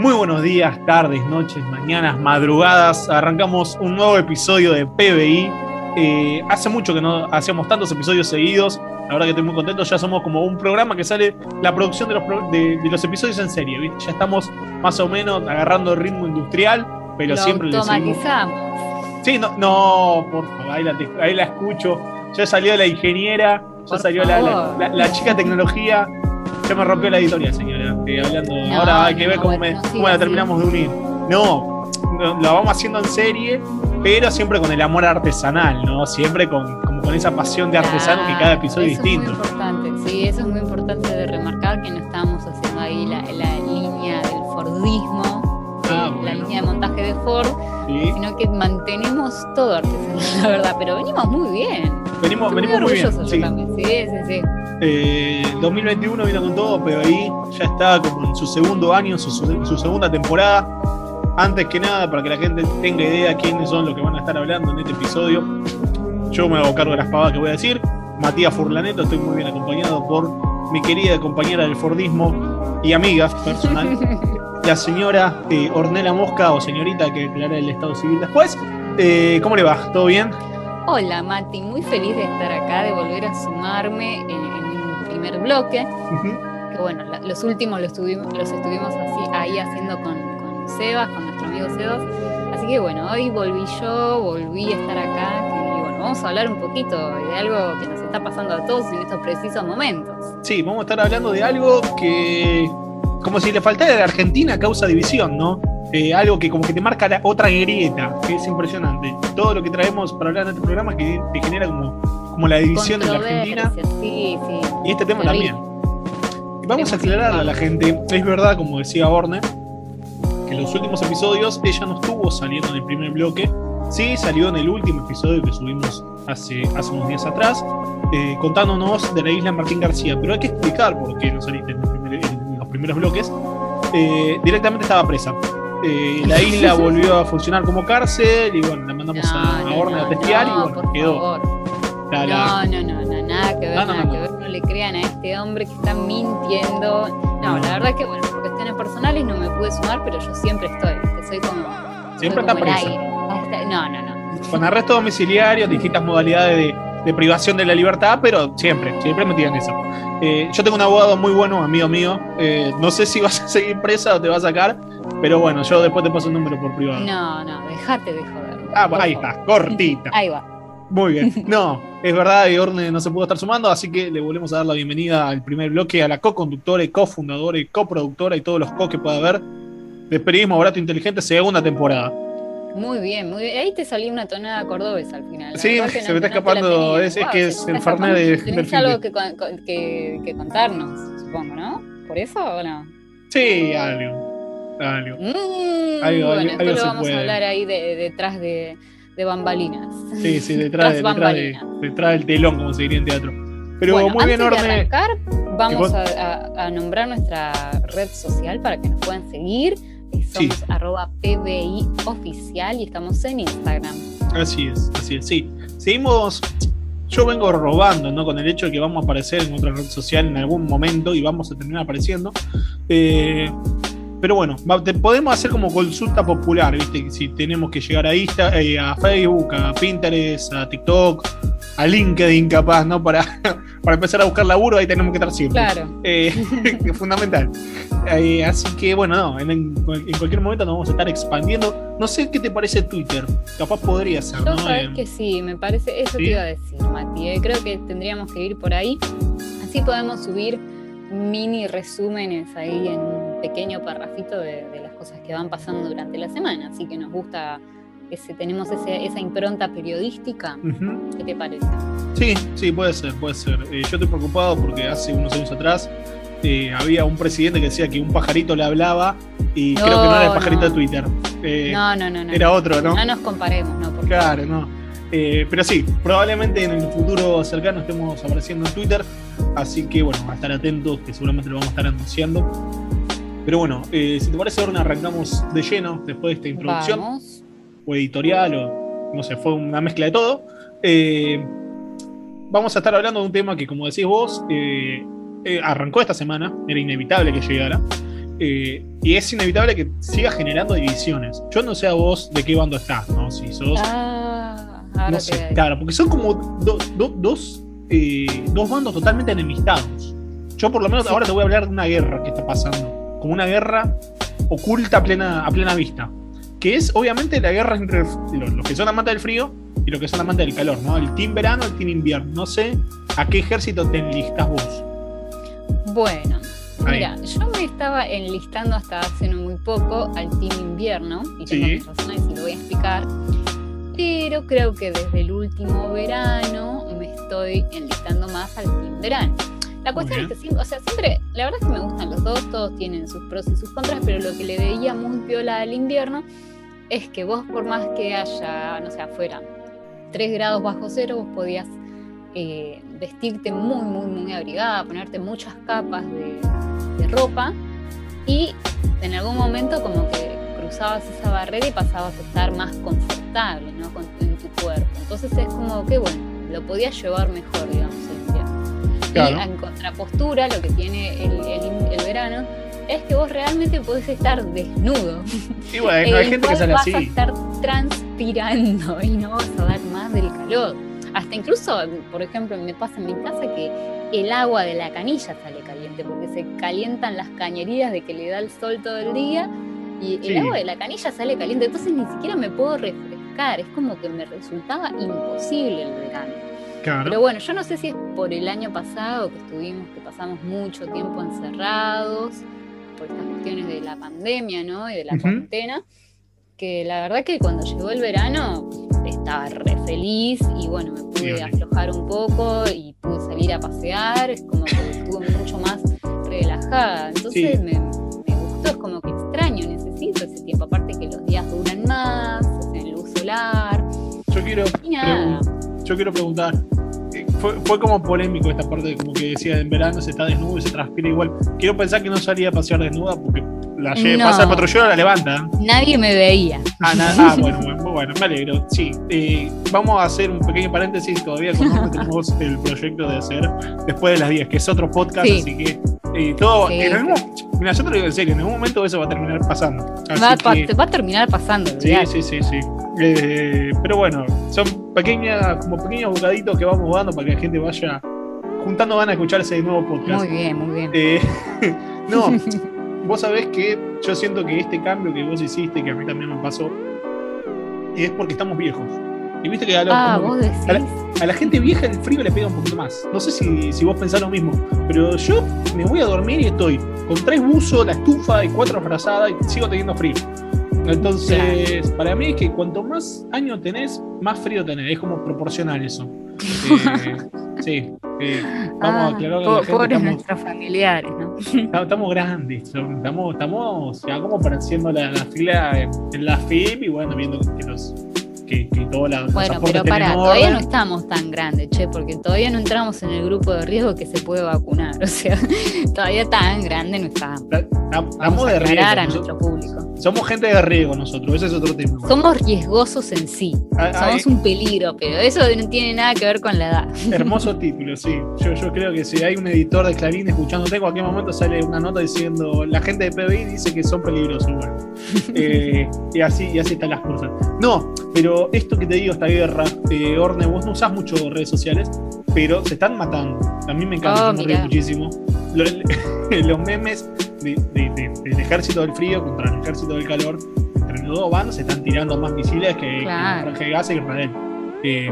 Muy buenos días, tardes, noches, mañanas, madrugadas. Arrancamos un nuevo episodio de PBI. Eh, hace mucho que no hacíamos tantos episodios seguidos. La verdad que estoy muy contento. Ya somos como un programa que sale la producción de los, de, los episodios en serie. ¿viste? Ya estamos más o menos agarrando el ritmo industrial, pero siempre le automatizamos. Sí, no, no, por favor, ahí la, ahí la escucho. Ya salió la ingeniera, ya salió la, la, la, chica tecnología. Ya me rompió la editorial, señora. Hablando. Ahora hay que ver cómo, me, cómo la terminamos de unir. No, lo vamos haciendo en serie, pero siempre con el amor artesanal, ¿no? Siempre con, como con esa pasión de artesano que cada episodio es distinto. Es muy importante, sí, eso es muy importante de remarcar que no estamos haciendo ahí la, línea del Fordismo, ah, la línea de montaje de Ford, sino que mantenemos todo artesanal, la verdad, pero venimos muy bien. Venimos, venimos muy bien. Sí. sí, sí, sí. Eh, 2021 vino con todo, pero ahí ya está como en su segundo año, su, su, segunda temporada. Antes que nada, para que la gente tenga idea quiénes son los que van a estar hablando en este episodio, yo me hago cargo de las pavadas que voy a decir. Matías Furlaneto, estoy muy bien acompañado por mi querida compañera del Fordismo y amiga personal, la señora eh, Ornella Mosca, o señorita que declara el Estado Civil después. Eh, ¿Cómo le va? ¿Todo bien? Hola Mati, muy feliz de estar acá, de volver a sumarme en, primer bloque. Que bueno, los últimos los estuvimos, los estuvimos así, ahí haciendo con, con Sebas, con nuestro amigo Sebas. Así que bueno, hoy volví yo, volví a estar acá. y bueno, vamos a hablar un poquito de algo que nos está pasando a todos en estos precisos momentos. Sí, vamos a estar hablando de algo que, como si le faltara a Argentina, causa división, ¿no? Eh, algo que como que te marca la otra grieta, que es impresionante. Todo lo que traemos para hablar en este programa que te genera como, como la división en la Argentina. Sí, sí. Y este tema también. Vamos a aclarar a la gente, es verdad, como decía Orne, que en los últimos episodios ella no estuvo saliendo en el primer bloque, sí salió en el último episodio que subimos hace, hace unos días atrás, eh, contándonos de la isla Martín García, pero hay que explicar por qué no saliste en, los primeros bloques. Eh, directamente estaba presa. Eh, la isla volvió a funcionar como cárcel y bueno, la mandamos a, a Orne a testear y bueno, quedó. No, no, no, no, nada que ver, nada que ver, no le crean a este hombre que está mintiendo. No, la verdad es que bueno, por cuestiones personales no me pude sumar, pero yo siempre estoy, soy como. Siempre está presa. No, no, no. Con arresto domiciliario, distintas modalidades de, de privación de la libertad, pero siempre, siempre me en eso. Eh, yo tengo un abogado muy bueno, amigo mío. Eh, no sé si vas a seguir presa o te va a sacar, pero bueno, yo después te paso un número por privado. No, no, déjate de joder. Ah, ahí está, cortita. Ahí va. Muy bien. No, es verdad, Orne no se pudo estar sumando, así que le volvemos a dar la bienvenida al primer bloque, a la co-conductora y cofundadora y coproductora y todos los co que pueda haber de Periodismo Barato e Inteligente, segunda temporada. Muy bien, muy bien. Ahí te salió una tonada cordobesa al final. Sí, se me está escapando. es, que es el Fernet de. Tienes algo que, que, que, contarnos, supongo, ¿no? ¿Por eso o no? Sí, algo. Algo. Mm, algo, bueno, algo, lo vamos a hablar ahí de, detrás de, de, bambalinas. Sí, sí, detrás, de, detrás, de, detrás, del telón, como se diría en teatro. Pero muy bien, Orne. arrancar, vamos a, a, a nombrar nuestra red social para que nos puedan seguir somos arroba PBI oficial y estamos en Instagram. Así es, así es, sí. Seguimos, yo vengo robando, ¿no? Con el hecho de que vamos a aparecer en otra red social en algún momento y vamos a terminar apareciendo. Eh, pero bueno, podemos hacer como consulta popular, ¿viste? Si tenemos que llegar a, Insta, eh, a Facebook, a Pinterest, a TikTok, a LinkedIn capaz, ¿no? Para, para empezar a buscar laburo, ahí tenemos que estar siempre. Claro. Eh, fundamental. Eh, así que bueno, no, en, cualquier momento nos vamos a estar expandiendo. No sé qué te parece Twitter. Capaz podría ser, ¿no? Sabes que sí, me parece, eso te iba a decir, Mati. creo que tendríamos que ir por ahí. Así podemos subir mini resúmenes ahí en pequeño parrafito de, las cosas que van pasando durante la semana. Así que nos gusta ese, tenemos esa impronta periodística. ¿Qué te parece? Sí, sí, puede ser, puede ser. Eh, yo estoy preocupado porque hace unos años atrás eh, había un presidente que decía que un pajarito le hablaba y creo que no era el pajarito de Twitter. Eh, no, no, no, Era otro, ¿no? No nos comparemos, ¿no? claro, no. pero sí, probablemente en el futuro cercano estemos apareciendo en Twitter. Así que bueno, a estar atentos, que seguramente lo vamos a estar anunciando. Pero bueno, si te parece, Orna, arrancamos de lleno después de esta introducción. Vamos o editorial, o no sé, fue una mezcla de todo. Eh, vamos a estar hablando de un tema que, como decís vos, eh, eh, arrancó esta semana, era inevitable que llegara. Eh, y es inevitable que siga generando divisiones. Yo no sé a vos de qué bando estás, ¿no? Si sos. Ah, no sé, claro, porque son como dos, eh, dos bandos totalmente enemistados. Yo, por lo menos, ahora te voy a hablar de una guerra que está pasando. Como una guerra oculta a plena, a plena vista. Que es, obviamente, la guerra entre los, que son amantes del frío y los que son amantes del calor, ¿no? El team verano, el team invierno. No sé a qué ejército te enlistas vos. Bueno, Mira, yo me estaba enlistando hasta hace no muy poco al Team Invierno, y tengo mis razones y lo voy a explicar. Pero creo que desde el último verano me estoy enlistando más al Team Verano. La cuestión es que siempre, o sea, siempre, la verdad es que me gustan los dos, todos tienen sus pros y sus contras, pero lo que le veía muy piola al invierno es que vos por más que haya, no sé, afuera 3 grados bajo cero, vos podías eh, vestirte muy, muy, muy abrigada, ponerte muchas capas de, ropa y en algún momento como que cruzabas esa barrera y pasabas a estar más confortable ¿no? en tu cuerpo. Entonces es como que bueno, lo podías llevar mejor, digamos, el invierno. Y en contrapostura, lo que tiene el, verano es que vos realmente podés estar desnudo. Y bueno, hay gente que sale así. Vas a estar transpirando y no vas a dar más del calor. Hasta incluso, por ejemplo, me pasa en mi casa que el agua de la canilla sale caliente porque se calientan las cañerías de que le da el sol todo el día y el agua de la canilla sale caliente, entonces ni siquiera me puedo refrescar, es como que me resultaba imposible el verano. Pero bueno, yo no sé si es por el año pasado que estuvimos, que pasamos mucho tiempo encerrados, por estas cuestiones de la pandemia, ¿no? Y de la cuarentena, que la verdad que cuando llegó el verano estaba re feliz y bueno, me pude aflojar un poco y pude salir a pasear, es como que estuve mucho más relajada. Entonces me, gustó, es como que extraño, necesito ese tiempo, aparte que los días duran más, o sea, en luz solar. Yo quiero, yo quiero preguntar, eh, fue, fue, como polémico esta parte, como que decía en verano se está desnudo y se transpira igual. Quiero pensar que no salía a pasear desnuda porque la pasa el patrullero, la levanta. Nadie me veía. Ah, ah bueno, bueno, me alegro. Sí, eh, vamos a hacer un pequeño paréntesis. Todavía con tenemos el proyecto de hacer después de las 10, que es otro podcast, así que eh, todo. En algún, mira, yo te lo digo en serio, en algún momento eso va a terminar pasando. Va, va, a terminar pasando. Sí, sí, sí, sí. Eh, pero bueno, son pequeñas, como pequeños bocaditos que vamos dando para que la gente vaya juntando ganas de escuchar ese nuevo podcast. Muy bien, muy bien. no, vos sabés que yo siento que este cambio que vos hiciste, que a mí también me pasó, es porque estamos viejos. Y viste que a, ah, la, gente vieja el frío le pega un poquito más. No sé si, si, vos pensás lo mismo, pero yo me voy a dormir y estoy con tres buzos, la estufa y cuatro frazadas y sigo teniendo frío. Entonces, para mí es que cuanto más años tenés, más frío tenés. Es como proporcional eso. Eh, sí, vamos a ah, aclarar a Pobres nuestros familiares, ¿no? Estamos, grandes, estamos, estamos ya como apareciendo la, la fila en, la FIP y bueno, viendo que los que, que la, Bueno, pero para, todavía no estamos tan grandes, che, porque todavía no entramos en el grupo de riesgo que se puede vacunar. O sea, todavía tan grande no estamos. Estamos de riesgo. a nuestro público. Somos gente de riesgo nosotros, ese es otro tema. Somos riesgosos en sí. Ah, ah, Somos un peligro, pero eso no tiene nada que ver con la edad. Hermoso título, sí. Yo, yo creo que si hay un editor de Clarín escuchándote, en cualquier momento sale una nota diciendo la gente de PBI dice que son peligrosos. Bueno, eh, y, así, y así están las cosas. No, pero esto que te digo, esta guerra, eh, Orne, vos no usás mucho redes sociales, pero se están matando. A mí me encanta, oh, me muchísimo. Los, memes del ejército del frío contra el ejército del calor, entre los dos bandos se están tirando más misiles que, claro. que Gaza y Israel. Eh,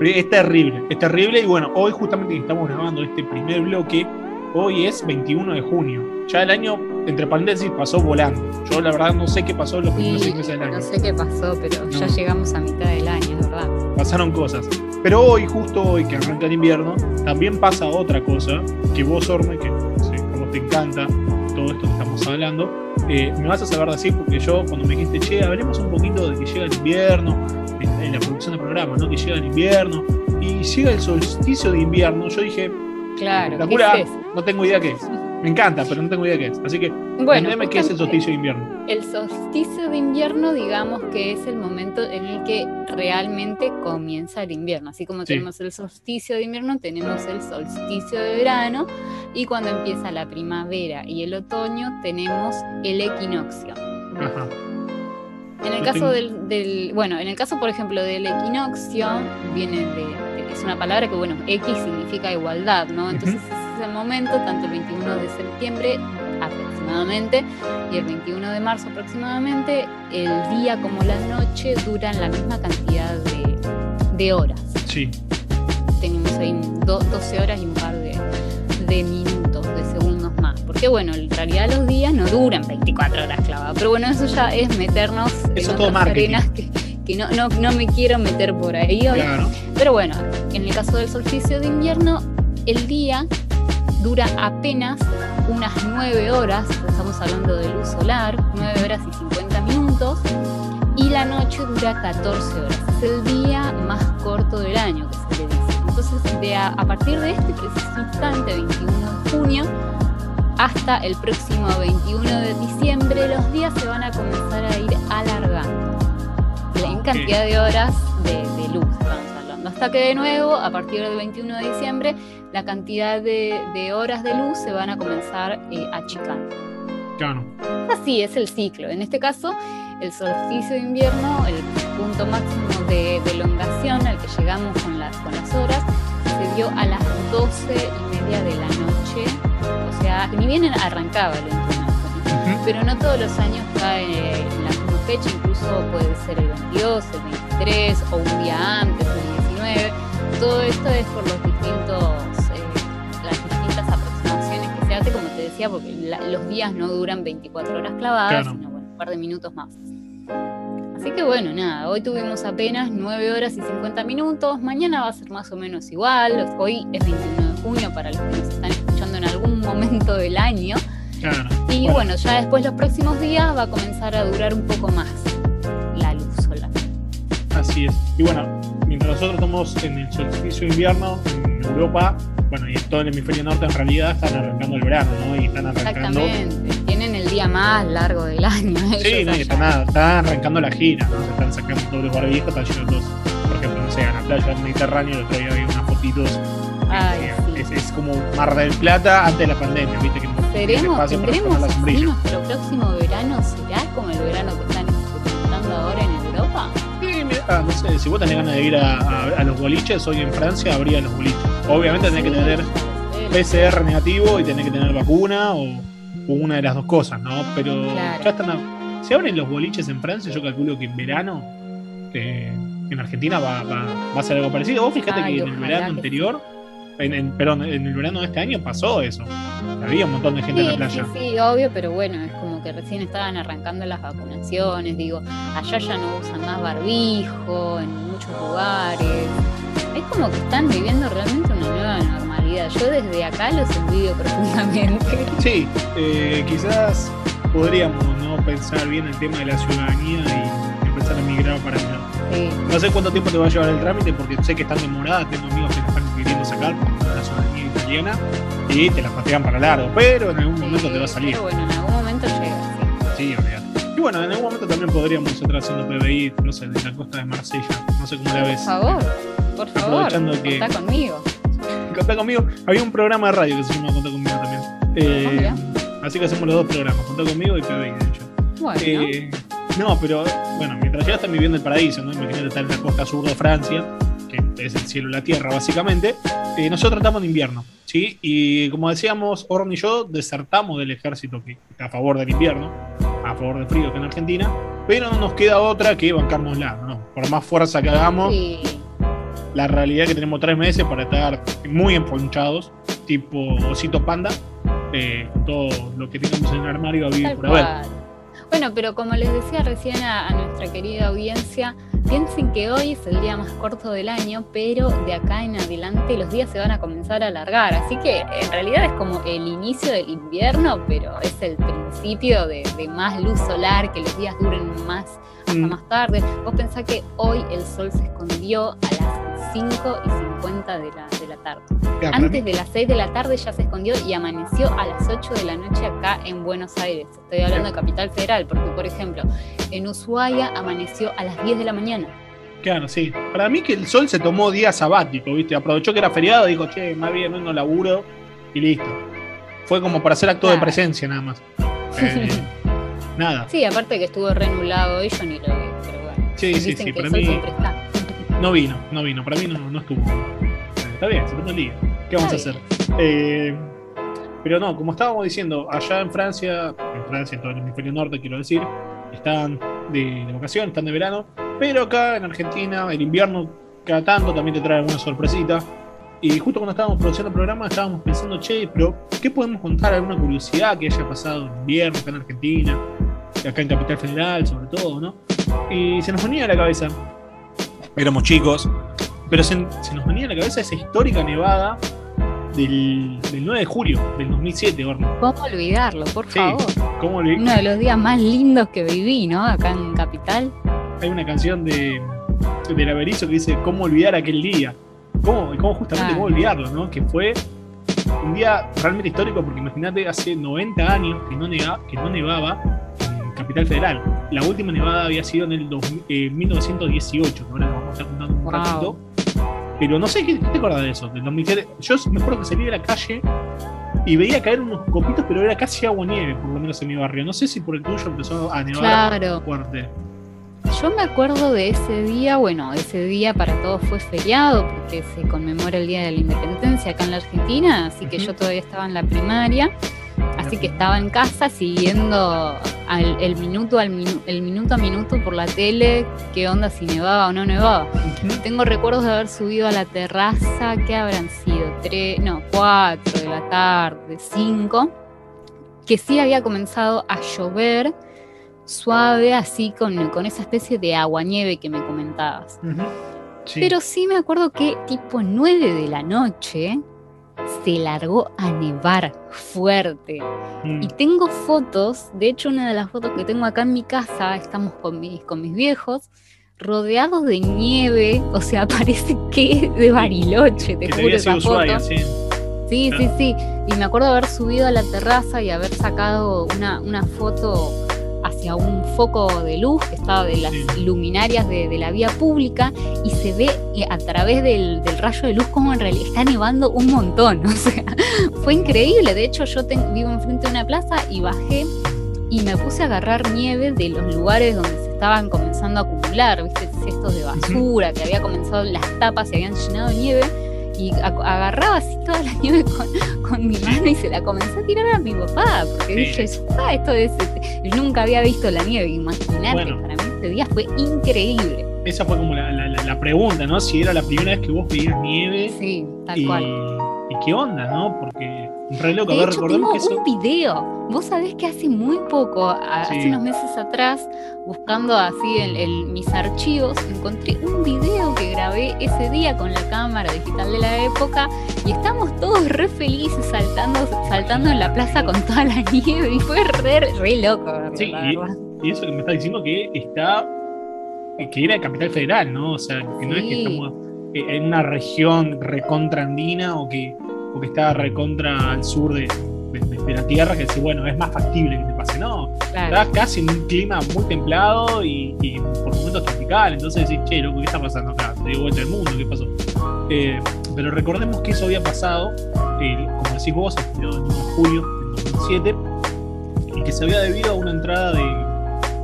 es terrible, es terrible. Y bueno, hoy justamente que estamos grabando este primer bloque, hoy es 21 de junio. Ya el año, entre paréntesis, pasó volando. Yo la verdad no sé qué pasó en los primeros seis meses del año. No sé qué pasó, pero ya llegamos a mitad del año, ¿verdad? Pasaron cosas. Pero hoy, justo hoy que arranca el invierno, también pasa otra cosa que vos, Orme, que te encanta todo esto que estamos hablando, eh, me vas a saber decir porque yo cuando me dijiste, che, hablemos un poquito de que llega el invierno, en, la producción del programa, ¿no? Que llega el invierno y llega el solsticio de invierno, yo dije, claro, la no tengo idea qué es. Me encanta, pero no tengo idea qué es. Así que, bueno, qué es el solsticio de invierno. El solsticio de invierno, digamos que es el momento en el que realmente comienza el invierno. Así como tenemos el solsticio de invierno, tenemos el solsticio de verano. Y cuando empieza la primavera y el otoño, tenemos el equinoccio. Ajá. En el caso del, bueno, en el caso, por ejemplo, del equinoccio, viene de, es una palabra que, bueno, X significa igualdad, ¿no? Entonces el momento, tanto el 21 de septiembre aproximadamente y el 21 de marzo aproximadamente, el día como la noche duran la misma cantidad de, horas. Sí. Tenemos ahí 12 horas y un par de, de minutos, de segundos más. Porque bueno, en realidad los días no duran 24 horas clavadas, pero bueno, eso ya es meternos en todo arenas que, que no, no, no, me quiero meter por ahí hoy. Pero bueno, en el caso del solsticio de invierno, el día dura apenas unas 9 horas, estamos hablando de luz solar, 9 horas y 50 minutos, y la noche dura 14 horas. Es el día más corto del año que se le dice. Entonces, de a, partir de este preciso instante, 21 de junio, hasta el próximo 21 de diciembre, los días se van a comenzar a ir alargando en cantidad de horas de, luz, estamos hablando. Hasta que de nuevo, a partir del 21 de diciembre, la cantidad de, horas de luz se van a comenzar eh, achicando. Claro. Así es el ciclo. En este caso, el solsticio de invierno, el punto máximo de, elongación al que llegamos con, con las horas, se dio a las 12 y media de la noche. O sea, ni bien arrancaba el 21 pero no todos los años cae en la misma fecha, incluso puede ser el 22, el 23 o un día antes, el 19. Todo esto es por los distintos, te decía, porque los días no duran 24 horas clavadas, sino bueno, un par de minutos más. Así que bueno, nada, hoy tuvimos apenas 9 horas y 50 minutos, mañana va a ser más o menos igual, hoy es 21 de junio para los que nos están escuchando en algún momento del año. y bueno. ya después los próximos días va a comenzar a durar un poco más la luz solar. Así es. Y bueno, mientras nosotros estamos en el solsticio de invierno en Europa, bueno, y en todo el hemisferio norte en realidad están arrancando el verano, ¿no? Y están arrancando. Exactamente, tienen el día más largo del año. Sí, no, y están, están, arrancando la gira, ¿no? Se están sacando todos los barbijos, están todos, por ejemplo, no sé, a la playa del Mediterráneo, el otro día había unas fotitos. Ay, es, es, como Mar del Plata antes de la pandemia, ¿viste? Que ¿Seremos, tendremos así nuestro próximo verano? ¿Será como el verano que están experimentando ahora en Europa? Sí, mira, ah, no sé, si vos tenés ganas de ir a, los boliches, hoy en Francia habría los boliches. Obviamente tenés que tener PCR negativo y tenés que tener vacuna o, una de las dos cosas, ¿no? Pero ya están. si abren los boliches en Francia, yo calculo que en verano. Eh, en Argentina va, va, a ser algo parecido. Vos fíjate que en el verano anterior en, perdón, en el verano de este año pasó eso. Había un montón de gente en la playa. Sí, sí, obvio, pero bueno, es como que recién estaban arrancando las vacunaciones. Digo, allá ya no usan más barbijo en muchos lugares. Es como que están viviendo realmente una nueva normalidad. Yo desde acá los envidio profundamente. Sí, eh, quizás podríamos ¿no? pensar bien el tema de la ciudadanía y empezar a migrar para allá. No sé cuánto tiempo te va a llevar el trámite porque sé que están demoradas, tengo amigos que están queriendo sacar por la ciudadanía italiana y te la patean para largo, pero en algún momento te va a salir. Pero bueno, en algún momento llega, sí. Sí, Y bueno, en algún momento también podríamos estar haciendo PBI, no sé, de la costa de Marsella, no sé cómo la ves. Por favor, por favor, que... contá conmigo. Contá conmigo. Había un programa de radio que se llama Contá conmigo también. Eh, así que hacemos los dos programas, Contá conmigo y PBI, de hecho. Bueno. Eh, no, pero bueno, mientras ya están viviendo el paraíso, ¿no? Imagínate estar en la costa sur de Francia, que es el cielo y la tierra, básicamente. Eh, nosotros estamos en invierno, ¿sí? Y como decíamos, Orn y yo desertamos del ejército que está a favor del invierno, a favor del frío que en Argentina, pero no nos queda otra que bancárnosla, ¿no? Por más fuerza que hagamos, la realidad es que tenemos tres meses para estar muy emponchados, tipo osito panda, eh, todo lo que tengamos en el armario a vivir por haber. Bueno, pero como les decía recién a, nuestra querida audiencia, piensen que hoy es el día más corto del año, pero de acá en adelante los días se van a comenzar a alargar. Así que en realidad es como el inicio del invierno, pero es el principio de, más luz solar, que los días duren más hasta mm. más tarde. Vos pensás que hoy el sol se escondió a las 5 y 50 de la, de la tarde. Antes de las 6 de la tarde ya se escondió y amaneció a las 8 de la noche acá en Buenos Aires. Estoy hablando de Capital Federal, porque por ejemplo, en Ushuaia amaneció a las 10 de la mañana. Claro, sí. Para mí que el sol se tomó día sabático, ¿viste? Aprovechó que era feriado, dijo, che, más bien no laburo y listo. Fue como para hacer acto de presencia nada más. Eh, nada. Sí, aparte que estuvo renulado y yo ni lo vi, pero bueno. Sí, sí, sí, para mí. No vino, no vino, para mí no, no estuvo. Está bien, se tomó el día. ¿Qué vamos a hacer? Eh, pero no, como estábamos diciendo, allá en Francia, en Francia, en todo el hemisferio norte, quiero decir, están de, de vacaciones, están de verano, pero acá en Argentina, el invierno cada tanto también te trae alguna sorpresita. Y justo cuando estábamos produciendo el programa, estábamos pensando, che, pero ¿qué podemos contar? ¿Alguna curiosidad que haya pasado en invierno acá en Argentina? Acá en Capital Federal, sobre todo, ¿no? Y se nos venía a la cabeza, éramos chicos, pero se, nos venía a la cabeza esa histórica nevada del, 9 de julio del 2007, Orno. ¿Cómo olvidarlo, por favor? Uno de los días más lindos que viví, ¿no? Acá en Capital. Hay una canción de, de La que dice, ¿cómo olvidar aquel día? ¿Cómo, cómo justamente cómo olvidarlo, no? Que fue un día realmente histórico porque imagínate, hace 90 años que no, que no nevaba en Capital Federal. La última nevada había sido en el 1918, que ahora vamos a estar contando un ratito. Pero no sé, ¿qué, te acuerdas de eso? Del 2007. Yo me acuerdo que salí de la calle y veía caer unos copitos, pero era casi agua nieve, por lo menos en mi barrio. No sé si por el tuyo empezó a nevar fuerte. Yo me acuerdo de ese día, bueno, ese día para todos fue feriado porque se conmemora el Día de la Independencia acá en la Argentina, así que yo todavía estaba en la primaria, así que estaba en casa siguiendo el, minuto al el minuto a minuto por la tele qué onda si nevaba o no nevaba. Tengo recuerdos de haber subido a la terraza, ¿qué habrán sido? Tres, no, cuatro de la tarde, cinco, que sí había comenzado a llover suave, así con, esa especie de agua-nieve que me comentabas. Pero sí me acuerdo que tipo 9 de la noche se largó a nevar fuerte. Mm. Y tengo fotos, de hecho una de las fotos que tengo acá en mi casa, estamos con mis, con mis viejos, rodeados de nieve, o sea, parece que de Bariloche, te juro esa foto. sí. Sí, sí, sí. Y me acuerdo haber subido a la terraza y haber sacado una, una foto hacia un foco de luz que estaba de las luminarias de, la vía pública y se ve eh, a través del, rayo de luz como en realidad está nevando un montón. O sea, fue increíble. De hecho, yo vivo enfrente de una plaza y bajé y me puse a agarrar nieve de los lugares donde se estaban comenzando a acumular, ¿viste? Cestos de basura, que había comenzado las tapas y habían llenado de nieve y agarraba así toda la nieve con, mi mano y se la comencé a tirar a mi papá, porque dije, ah, esto es, este, nunca había visto la nieve, imagínate, para mí este día fue increíble. Esa fue como la, la, pregunta, ¿no? Si era la primera vez que vos veías nieve. Sí, tal cual. ¿Y qué onda, no? Porque re loco, de hecho, tengo un video. Vos sabés que hace muy poco, hace unos meses atrás, buscando así en, mis archivos, encontré un video que grabé ese día con la cámara digital de la época y estamos todos re felices saltando, saltando en la plaza con toda la nieve y fue re, re loco. Sí, y, eso que me está diciendo que está, que era Capital Federal, ¿no? O sea, que no es que estamos en una región recontra andina o que, o que está recontra al sur de, la Tierra, que decir, bueno, es más factible que te pase. No, estás casi en un clima muy templado y, por momentos tropical, entonces decís, che, loco, ¿qué está pasando acá? Se dio vuelta el mundo, ¿qué pasó? Eh, pero recordemos que eso había pasado, eh, como decís vos, el 1 de julio del 2007, y que se había debido a una entrada de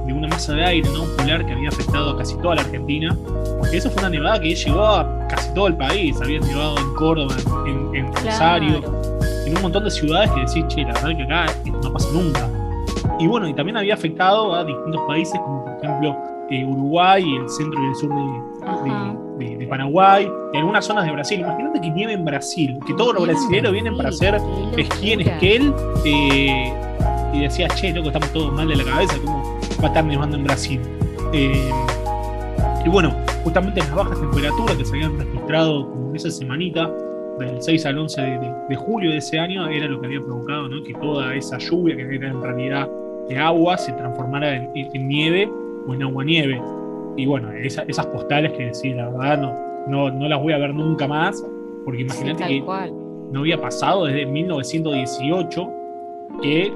de una masa de aire no polar que había afectado a casi toda la Argentina, porque eso fue una nevada que llegó a casi todo el país, había nevado en Córdoba, en, Rosario, en un montón de ciudades que decís, che, la verdad que acá no pasa nunca. Y bueno, y también había afectado a distintos países, como por ejemplo eh, Uruguay el centro y el sur de, Paraguay, y algunas zonas de Brasil. Imagínate que nieve en Brasil, que todos los brasileños vienen para hacer esquí en esquel, eh, y decías, che, loco, estamos todos mal de la cabeza, ¿cómo, va a estar nevando en Brasil. Eh, y bueno, justamente las bajas temperaturas que se habían registrado como esa semanita, del 6 al 11 de, julio de ese año, era lo que había provocado que toda esa lluvia, que era en realidad de agua, se transformara en, nieve o en agua-nieve. Y bueno, esas postales que decir, la verdad, no, no, no las voy a ver nunca más, porque imagínate que no había pasado desde 1918, que,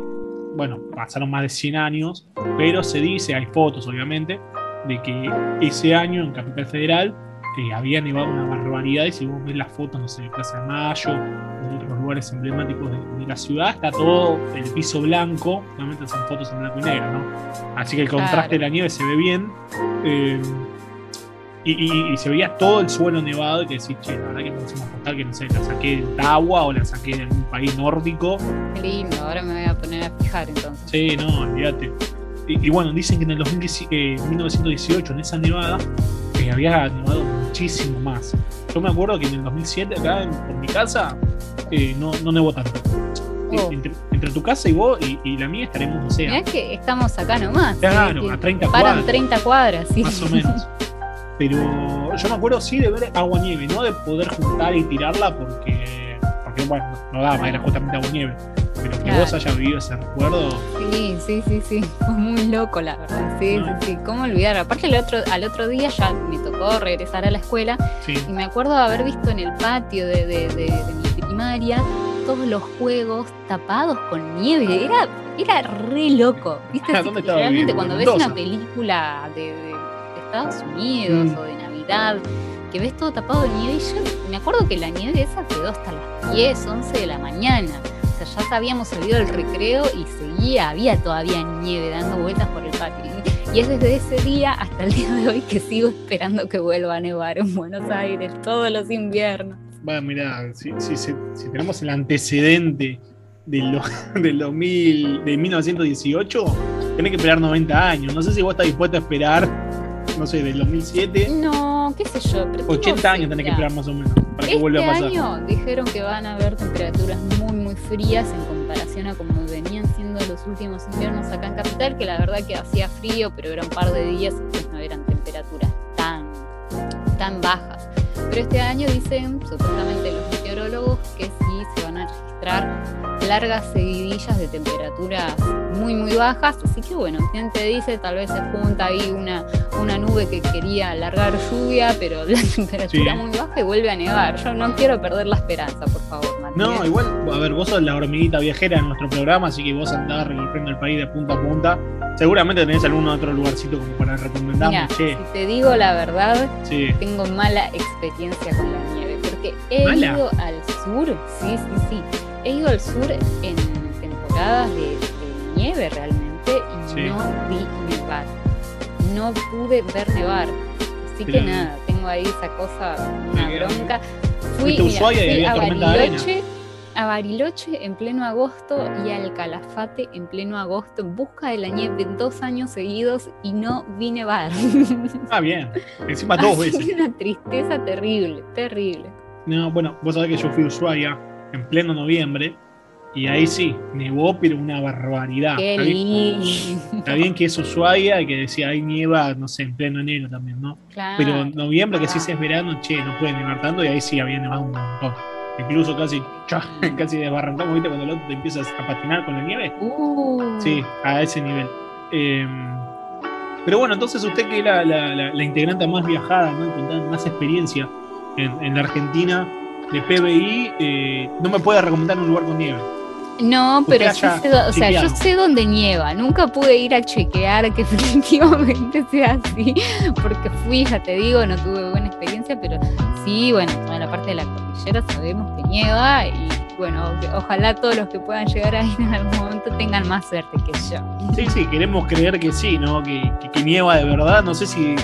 bueno, pasaron más de 100 años, pero se dice, hay fotos obviamente, de que ese año en Capital Federal eh, había nevado una barbaridad y si vos ves las fotos, no sé, de Plaza de Mayo, en otros lugares emblemáticos de, la ciudad, está todo el piso blanco, obviamente son fotos en blanco y negro, ¿no? Así que el contraste de la nieve se ve bien. Eh, y, se veía todo el suelo nevado y que decís, che, la verdad que me contar que no sé, la saqué de Tawa o la saqué de algún país nórdico. Qué lindo, ahora me voy a fijar entonces. Sí, no, olvídate. Y, bueno, dicen que en el 1918, en esa nevada, que eh, había nevado muchísimo más. Yo me acuerdo que en el 2007, acá en, por mi casa, eh, no, no nevó tanto. Oh. Entre, tu casa y vos y, la mía estaremos, no sé. Mirá que estamos acá nomás. Claro, a 30 cuadras. 30 cuadras, sí. Más o menos. Pero yo me aguado sí de ver agua nieve, no de poder juntar y tirarla porque, porque bueno, no daba, era justamente agua nieve. Pero que vos hayas vivido ese recuerdo. Sí, sí, sí, sí. Fue muy loco, la verdad. Sí, sí, sí. ¿Cómo olvidar? Aparte, el otro, al otro día ya me tocó regresar a la escuela y me acuerdo de haber visto en el patio de, de, de, mi primaria todos los juegos tapados con nieve. Era, era re loco. ¿Viste? realmente cuando ves una película de Estados Unidos mm. o de Navidad, que ves todo tapado de nieve. Y yo me acuerdo que la nieve esa quedó hasta las 10, 11 de la mañana. Sea, ya habíamos salido del recreo y seguía, había todavía nieve dando vueltas por el patio. Y es desde ese día hasta el día de hoy que sigo esperando que vuelva a nevar en Buenos Aires todos los inviernos. Bueno, mira, si, tenemos el antecedente de, lo, de, lo mil, de 1918, tenés que esperar 90 años. No sé si vos estás dispuesto a esperar no sé, del 2007. No, qué sé yo. 80 años tenés que esperar más o menos para que vuelva a pasar. Este año dijeron que van a haber temperaturas muy, muy frías en comparación a como venían siendo los últimos inviernos acá en Capital, que la verdad que hacía frío, pero era un par de días, entonces no eran temperaturas tan, tan bajas. Pero este año dicen, supuestamente los meteorólogos, que sí se van a registrar largas seguidillas de temperaturas muy muy bajas, así que bueno, quien te dice, tal vez se junta ahí una, una nube que quería largar lluvia, pero la temperatura muy baja y vuelve a nevar. Yo no quiero perder la esperanza, por favor, No, igual, a ver, vos sos la hormiguita viajera en nuestro programa, así que vos andás recorriendo el país de punta a punta. Seguramente tenés algún otro lugarcito como para recomendarme. si te digo la verdad, tengo mala experiencia con la nieve, porque he ido al sur, sí, sí, sí he ido al sur en temporadas de, nieve realmente y no vi nevar. No pude ver nevar. Así que nada, tengo ahí esa cosa, una bronca. Fui, a Bariloche, a Bariloche en pleno agosto y al Calafate en pleno agosto en busca de la nieve dos años seguidos y no vi nevar. Ah, bien. Encima dos veces. Una tristeza terrible, terrible. No, bueno, vos sabés que yo fui a Ushuaia en pleno noviembre. Y ahí sí, nevó, pero una barbaridad. está, bien, está bien que es Ushuaia y que decía, hay nieva, no sé, en pleno enero también, ¿no? Pero en noviembre, que sí es verano, che, no puede nevar tanto, y ahí sí había nevado un montón. Incluso casi, casi desbarrancamos, ¿viste? Cuando el otro te empiezas a patinar con la nieve. Uh. Sí, a ese nivel. Em, pero bueno, entonces usted que es la, la, integrante más viajada, ¿no? Con más experiencia en, en la Argentina, de PBI, eh, no me puede recomendar un lugar con nieve. No, pero yo sé, o sea, yo sé dónde nieva. Nunca pude ir a chequear que efectivamente sea así, porque fui, ya te digo, no tuve buena experiencia, pero sí, bueno, toda la parte de la cordillera sabemos que nieva y bueno, ojalá todos los que puedan llegar ahí en algún momento tengan más suerte que yo. Sí, sí, queremos creer que sí, ¿no? Que, que nieva de verdad. No sé si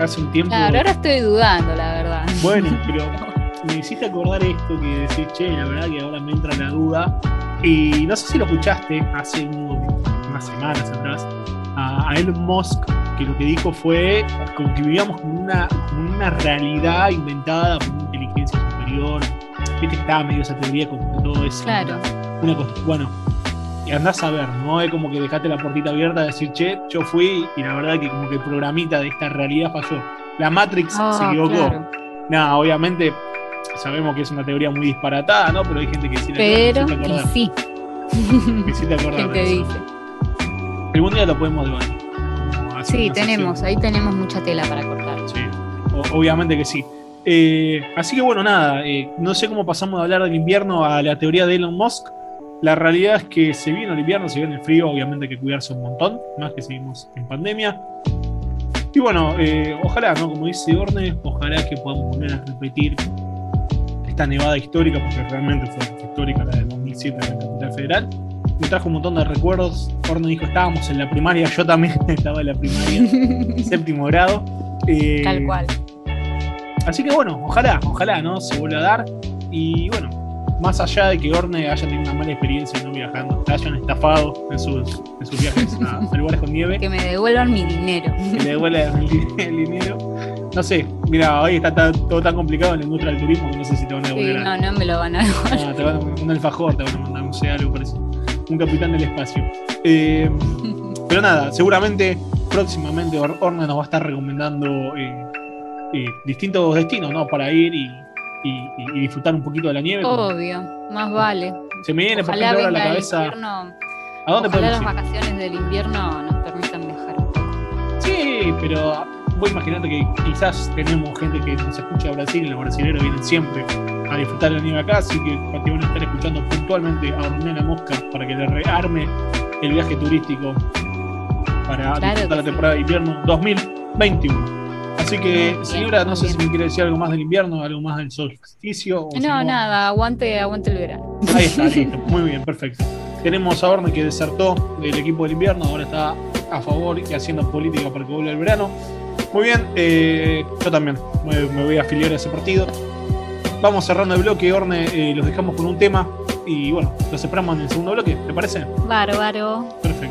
hace un tiempo. Claro, ahora estoy dudando, la verdad. Bueno, pero me hiciste acordar esto que decís, che, la verdad que ahora me entra la duda. Y no sé si lo escuchaste hace unas semanas atrás a, Elon Musk, que lo que dijo fue como que vivíamos con una, una realidad inventada por una inteligencia superior. Viste que estaba medio esa teoría con todo eso. Claro. Una, cosa, bueno, y andás a ver, ¿no? Es como que dejaste la puertita abierta de decir, che, yo fui y la verdad que como que el programita de esta realidad falló. La Matrix se ah, equivocó. Nada, obviamente sabemos que es una teoría muy disparatada, ¿no? Pero hay gente que sí Pero, sí. Que sí te acordás. te dice? Algún día lo podemos debatir. Sí, tenemos, ahí tenemos mucha tela para cortar. Sí, obviamente que sí. Eh, así que bueno, nada, eh, no sé cómo pasamos de hablar del invierno a la teoría de Elon Musk. La realidad es que se viene el invierno, se viene el frío, obviamente hay que cuidarse un montón, más que seguimos en pandemia. Y bueno, eh, ojalá, ¿no? Como dice Orne, ojalá que podamos volver a repetir esta nevada histórica, porque realmente fue histórica la del 2007 en la capital federal. Me trajo un montón de recuerdos. Orne dijo, estábamos en la primaria, yo también estaba en la primaria, séptimo grado. Eh, Tal cual. Así que bueno, ojalá, ojalá, ¿no? Se vuelva a dar. Y bueno, más allá de que Orne haya tenido una mala experiencia no viajando, te hayan estafado en sus, en sus viajes a, lugares con nieve. Que me devuelvan mi dinero. Que le devuelvan el, dinero. No sé, mira, hoy está todo tan complicado en la industria del turismo que no sé si te van a devolver. Sí, no, no me lo van a devolver. No, te van a un alfajor, te van a mandar, no sé, algo parecido. Un capitán del espacio. Eh, pero nada, seguramente próximamente Orne nos va a estar recomendando eh, eh, distintos destinos, ¿no? Para ir y y, disfrutar un poquito de la nieve. Obvio, más vale. Se me viene, por ejemplo, ahora la cabeza. ¿A dónde ojalá las vacaciones del invierno nos permitan viajar un poco. Sí, pero voy imaginando que quizás tenemos gente que nos escucha a Brasil y los brasileños vienen siempre a disfrutar de la nieve acá, así que te van a estar escuchando puntualmente a Ornella Mosca para que le rearme el viaje turístico para disfrutar la temporada de invierno 2021. Así que, señora, no sé si me quiere decir algo más del invierno, algo más del solsticio. no, nada, aguante, aguante el verano. Ahí está, listo. Muy bien, perfecto. Tenemos a Orne que desertó del equipo del invierno, ahora está a favor y haciendo política para que vuelva el verano. Muy bien, eh, yo también me, voy a afiliar a ese partido. Vamos cerrando el bloque, Orne, eh, los dejamos con un tema y bueno, los esperamos en el segundo bloque, ¿te parece? Bárbaro. Perfecto.